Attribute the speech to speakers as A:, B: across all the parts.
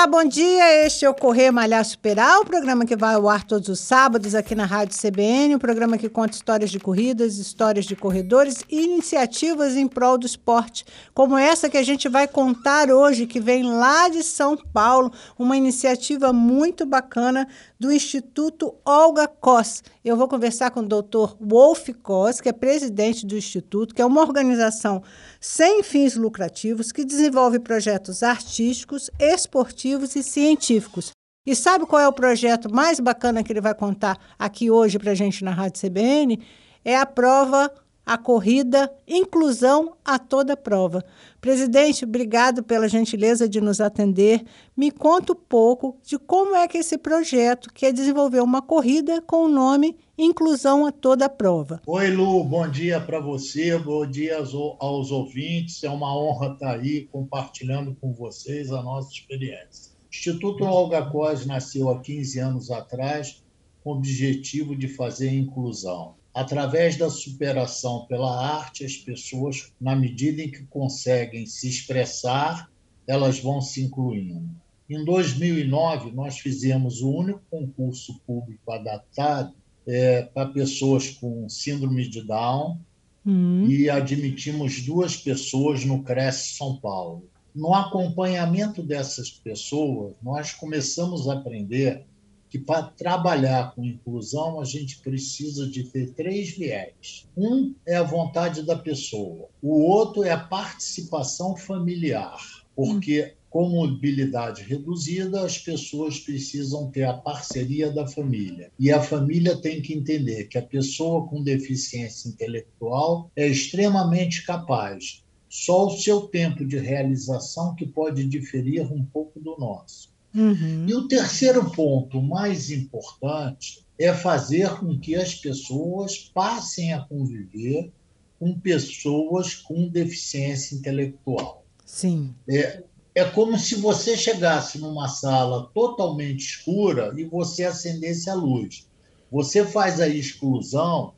A: Olá, bom dia. Este é o Correr Malhar Superar, o programa que vai ao ar todos os sábados aqui na Rádio CBN, um programa que conta histórias de corridas, histórias de corredores e iniciativas em prol do esporte, como essa que a gente vai contar hoje, que vem lá de São Paulo, uma iniciativa muito bacana do Instituto Olga Koss. Eu vou conversar com o doutor Wolf Koss, que é presidente do Instituto, que é uma organização sem fins lucrativos que desenvolve projetos artísticos, esportivos e científicos. E sabe qual é o projeto mais bacana que ele vai contar aqui hoje para a gente na Rádio CBN? É a prova a corrida Inclusão a toda prova. Presidente, obrigado pela gentileza de nos atender. Me conta um pouco de como é que esse projeto quer desenvolver uma corrida com o nome Inclusão a toda prova.
B: Oi, Lu, bom dia para você, bom dia aos, aos ouvintes. É uma honra estar aí compartilhando com vocês a nossa experiência. O Instituto Olga Cos nasceu há 15 anos atrás com o objetivo de fazer inclusão através da superação pela arte, as pessoas, na medida em que conseguem se expressar, elas vão se incluindo. Em 2009, nós fizemos o único concurso público adaptado é, para pessoas com síndrome de Down uhum. e admitimos duas pessoas no Cresce São Paulo. No acompanhamento dessas pessoas, nós começamos a aprender que para trabalhar com inclusão a gente precisa de ter três viés. Um é a vontade da pessoa, o outro é a participação familiar, porque com mobilidade reduzida, as pessoas precisam ter a parceria da família. E a família tem que entender que a pessoa com deficiência intelectual é extremamente capaz. Só o seu tempo de realização que pode diferir um pouco do nosso. Uhum. E o terceiro ponto, mais importante, é fazer com que as pessoas passem a conviver com pessoas com deficiência intelectual.
A: Sim.
B: É, é como se você chegasse numa sala totalmente escura e você acendesse a luz. Você faz a exclusão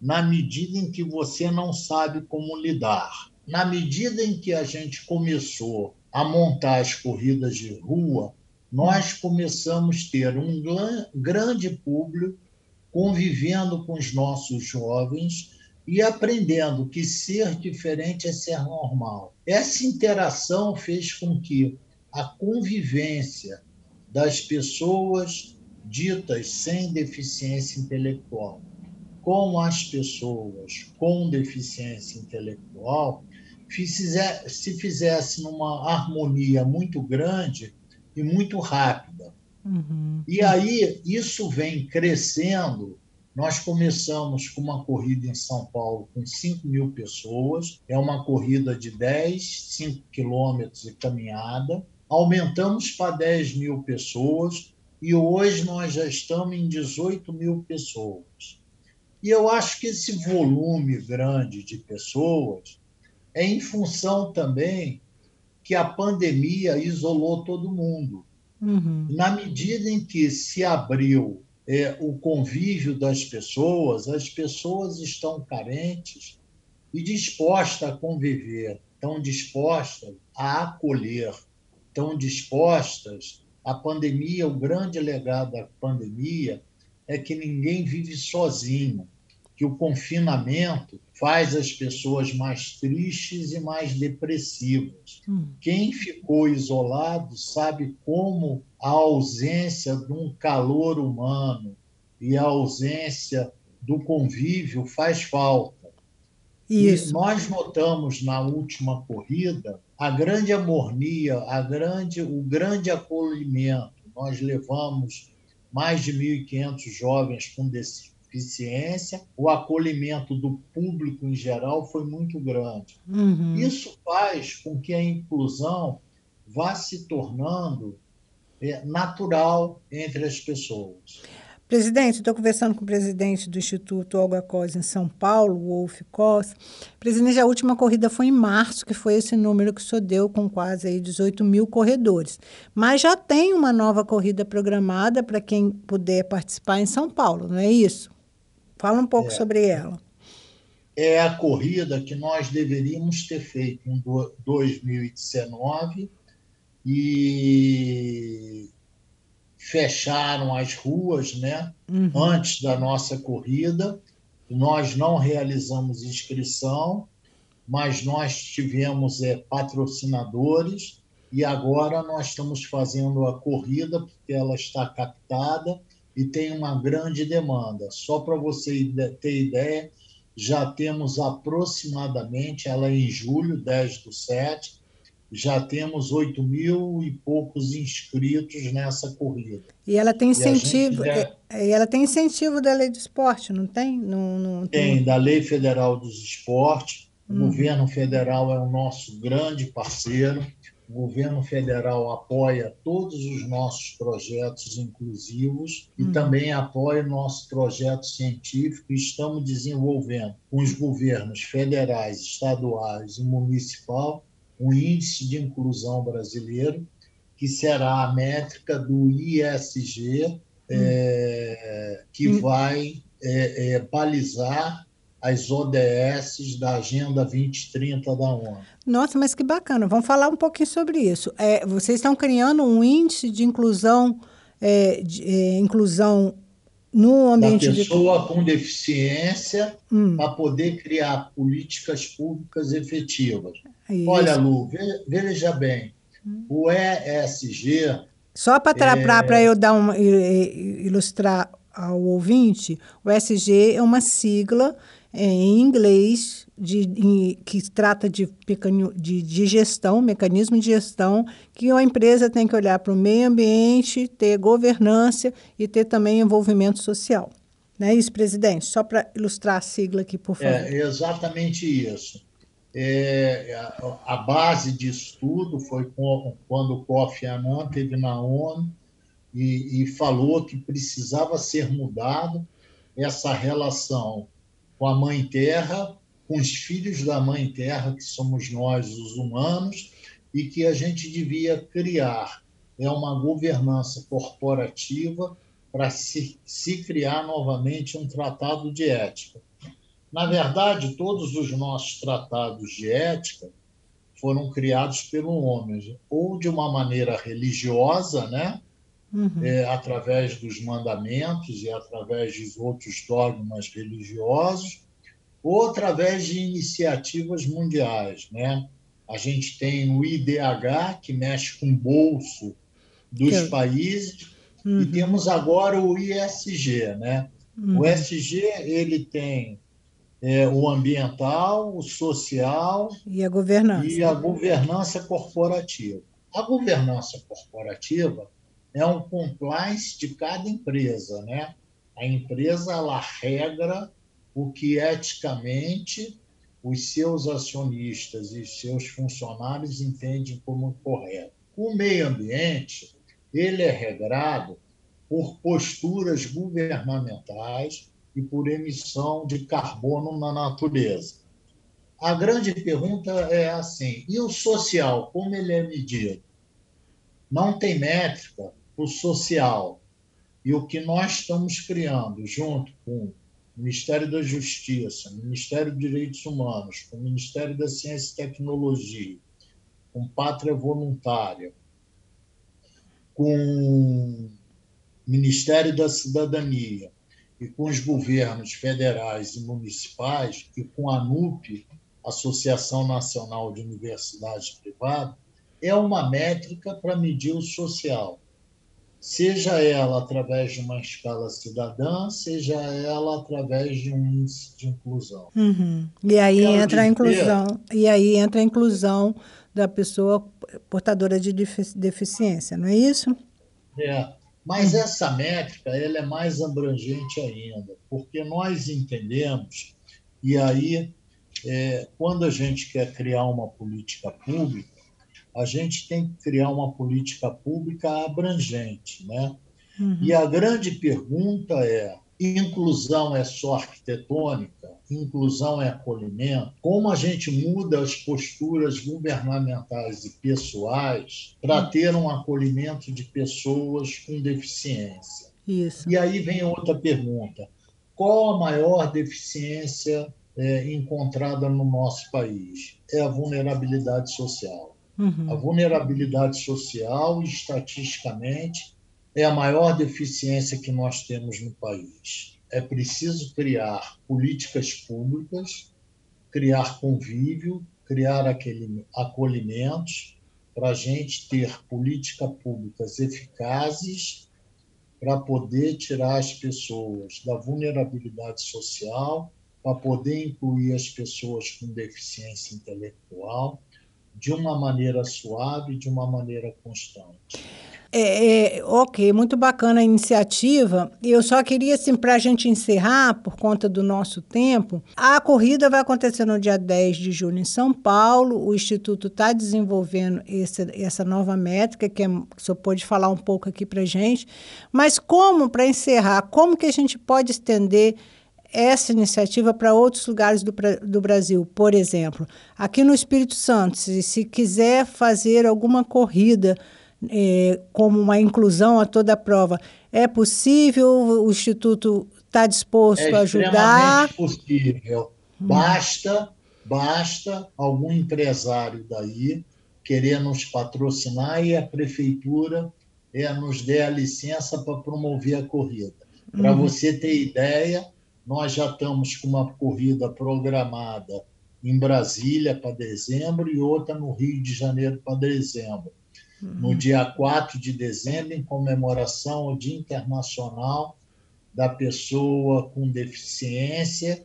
B: na medida em que você não sabe como lidar. Na medida em que a gente começou a montar as corridas de rua, nós começamos a ter um grande público convivendo com os nossos jovens e aprendendo que ser diferente é ser normal. Essa interação fez com que a convivência das pessoas ditas sem deficiência intelectual com as pessoas com deficiência intelectual se fizesse numa harmonia muito grande e muito rápida. Uhum. E aí isso vem crescendo. Nós começamos com uma corrida em São Paulo com 5 mil pessoas, é uma corrida de 10, 5 quilômetros de caminhada. Aumentamos para 10 mil pessoas e hoje nós já estamos em 18 mil pessoas. E eu acho que esse volume grande de pessoas é em função também que a pandemia isolou todo mundo. Uhum. Na medida em que se abriu é, o convívio das pessoas, as pessoas estão carentes e dispostas a conviver, estão dispostas a acolher, estão dispostas. A pandemia, o grande legado da pandemia é que ninguém vive sozinho que o confinamento faz as pessoas mais tristes e mais depressivas. Hum. Quem ficou isolado sabe como a ausência de um calor humano e a ausência do convívio faz falta. Isso. E nós notamos na última corrida a grande harmonia, a grande, o grande acolhimento. Nós levamos mais de 1.500 jovens com eficiência, o acolhimento do público em geral foi muito grande. Uhum. Isso faz com que a inclusão vá se tornando é, natural entre as pessoas.
A: Presidente, estou conversando com o presidente do Instituto Olga Cos em São Paulo, Wolf Cos. Presidente, a última corrida foi em março, que foi esse número que o senhor deu, com quase aí 18 mil corredores. Mas já tem uma nova corrida programada para quem puder participar em São Paulo, não é isso? Fala um pouco é, sobre ela.
B: É a corrida que nós deveríamos ter feito em 2019 e fecharam as ruas né, uhum. antes da nossa corrida. Nós não realizamos inscrição, mas nós tivemos é, patrocinadores e agora nós estamos fazendo a corrida porque ela está captada e tem uma grande demanda. Só para você ter ideia, já temos aproximadamente, ela é em julho, 10 do 7, já temos 8 mil e poucos inscritos nessa corrida.
A: E ela tem incentivo, e, e ela tem incentivo da lei do esporte, não tem? Não, não
B: tem, tem, da lei federal dos esportes. O hum. governo federal é o nosso grande parceiro. O governo federal apoia todos os nossos projetos inclusivos e hum. também apoia o nosso projeto científico. Estamos desenvolvendo com os governos federais, estaduais e municipal o índice de inclusão brasileiro, que será a métrica do ISG, hum. é, que hum. vai é, é, balizar as ODS da Agenda 2030 da ONU.
A: Nossa, mas que bacana. Vamos falar um pouquinho sobre isso. É, vocês estão criando um índice de inclusão, é, de, é, inclusão no ambiente
B: da pessoa de... com deficiência hum. para poder criar políticas públicas efetivas. Isso. Olha, Lu, veja bem, hum. o ESG.
A: Só para é... eu dar uma, ilustrar ao ouvinte, o ESG é uma sigla em inglês de, que trata de, de, de gestão, mecanismo de gestão, que a empresa tem que olhar para o meio ambiente, ter governança e ter também envolvimento social. Não é isso, presidente? Só para ilustrar a sigla aqui, por favor.
B: É exatamente isso. É, a, a, base disso tudo foi com, quando o Kofi Annan teve na ONU e, e falou que precisava ser mudado essa relação com a Mãe Terra, com os filhos da Mãe Terra, que somos nós, os humanos, e que a gente devia criar é uma governança corporativa para se, se criar novamente um tratado de ética. Na verdade, todos os nossos tratados de ética foram criados pelo homem, ou de uma maneira religiosa, né? Uhum. É, através dos mandamentos e através dos outros dogmas religiosos, ou através de iniciativas mundiais. Né? A gente tem o IDH, que mexe com o bolso dos países, uhum. e temos agora o ISG. Né? Uhum. O ISG ele tem é, o ambiental, o social
A: e a governança.
B: E a governança corporativa. A governança corporativa é um compliance de cada empresa, né? A empresa ela regra o que eticamente os seus acionistas e seus funcionários entendem como correto. O meio ambiente ele é regrado por posturas governamentais e por emissão de carbono na natureza. A grande pergunta é assim: e o social, como ele é medido? Não tem métrica o social. E o que nós estamos criando, junto com o Ministério da Justiça, Ministério dos Direitos Humanos, com o Ministério da Ciência e Tecnologia, com Pátria Voluntária, com o Ministério da Cidadania e com os governos federais e municipais e com a ANUP, Associação Nacional de Universidades Privadas, é uma métrica para medir o social seja ela através de uma escala cidadã, seja ela através de um índice de inclusão.
A: Uhum. E aí entra a inclusão, e aí entra a inclusão da pessoa portadora de deficiência, não é isso?
B: É, mas essa métrica ela é mais abrangente ainda, porque nós entendemos, e aí, é, quando a gente quer criar uma política pública, a gente tem que criar uma política pública abrangente, né? Uhum. E a grande pergunta é: inclusão é só arquitetônica? Inclusão é acolhimento? Como a gente muda as posturas governamentais e pessoais para uhum. ter um acolhimento de pessoas com deficiência?
A: Isso.
B: E aí vem outra pergunta: qual a maior deficiência é, encontrada no nosso país? É a vulnerabilidade social. Uhum. A vulnerabilidade social, estatisticamente, é a maior deficiência que nós temos no país. É preciso criar políticas públicas, criar convívio, criar aquele, acolhimentos, para a gente ter políticas públicas eficazes para poder tirar as pessoas da vulnerabilidade social, para poder incluir as pessoas com deficiência intelectual, de uma maneira suave, de uma maneira constante.
A: É, é, ok, muito bacana a iniciativa. Eu só queria, assim, para a gente encerrar, por conta do nosso tempo, a corrida vai acontecer no dia 10 de julho em São Paulo. O Instituto está desenvolvendo esse, essa nova métrica, que, é, o senhor pode falar um pouco aqui para gente. Mas como, para encerrar, como que a gente pode estender essa iniciativa para outros lugares do, do Brasil. Por exemplo, aqui no Espírito Santo, se, se quiser fazer alguma corrida é, como uma inclusão a toda a prova, é possível? O Instituto está disposto
B: é
A: a ajudar?
B: É possível. Hum. Basta, basta algum empresário daí querer nos patrocinar e a prefeitura é, nos dê a licença para promover a corrida. Para uhum. você ter ideia, nós já estamos com uma corrida programada em Brasília para dezembro e outra no Rio de Janeiro para dezembro. Uhum. No dia 4 de dezembro, em comemoração ao Dia Internacional da Pessoa com Deficiência,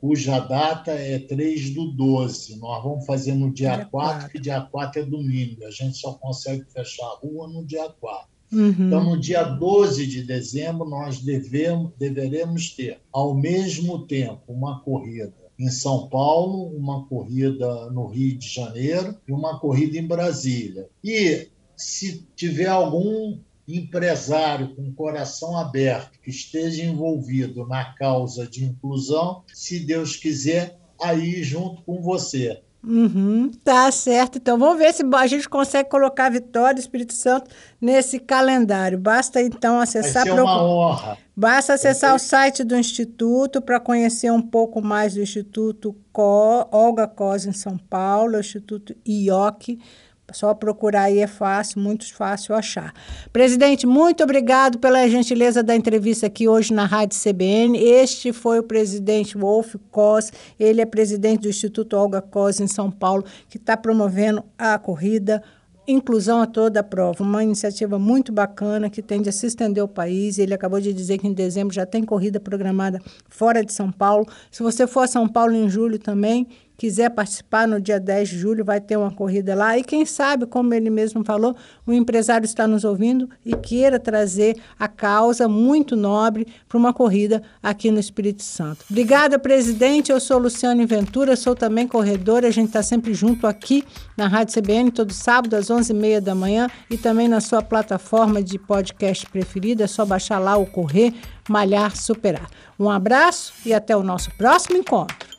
B: cuja data é 3 do 12. Nós vamos fazer no dia, dia 4, 4, que dia 4 é domingo. A gente só consegue fechar a rua no dia 4. Uhum. Então, no dia 12 de dezembro, nós devemos, deveremos ter, ao mesmo tempo, uma corrida em São Paulo, uma corrida no Rio de Janeiro e uma corrida em Brasília. E se tiver algum empresário com coração aberto que esteja envolvido na causa de inclusão, se Deus quiser, aí junto com você.
A: Uhum, tá certo. Então vamos ver se a gente consegue colocar a Vitória do Espírito Santo nesse calendário. Basta então acessar.
B: Vai ser uma honra.
A: Basta acessar o site do Instituto para conhecer um pouco mais do Instituto Co, Olga Cos em São Paulo, o Instituto IOC só procurar aí é fácil, muito fácil achar. Presidente, muito obrigado pela gentileza da entrevista aqui hoje na Rádio CBN. Este foi o presidente Wolf Cos, ele é presidente do Instituto Olga Cos em São Paulo, que está promovendo a corrida inclusão a toda a prova, uma iniciativa muito bacana que tende a se estender ao país. Ele acabou de dizer que em dezembro já tem corrida programada fora de São Paulo. Se você for a São Paulo em julho também, quiser participar no dia 10 de julho, vai ter uma corrida lá. E quem sabe, como ele mesmo falou, o empresário está nos ouvindo e queira trazer a causa muito nobre para uma corrida aqui no Espírito Santo. Obrigada, presidente. Eu sou Luciane Ventura, sou também corredora. A gente está sempre junto aqui na Rádio CBN, todo sábado às 11h30 da manhã e também na sua plataforma de podcast preferida. É só baixar lá o Correr, Malhar, Superar. Um abraço e até o nosso próximo encontro.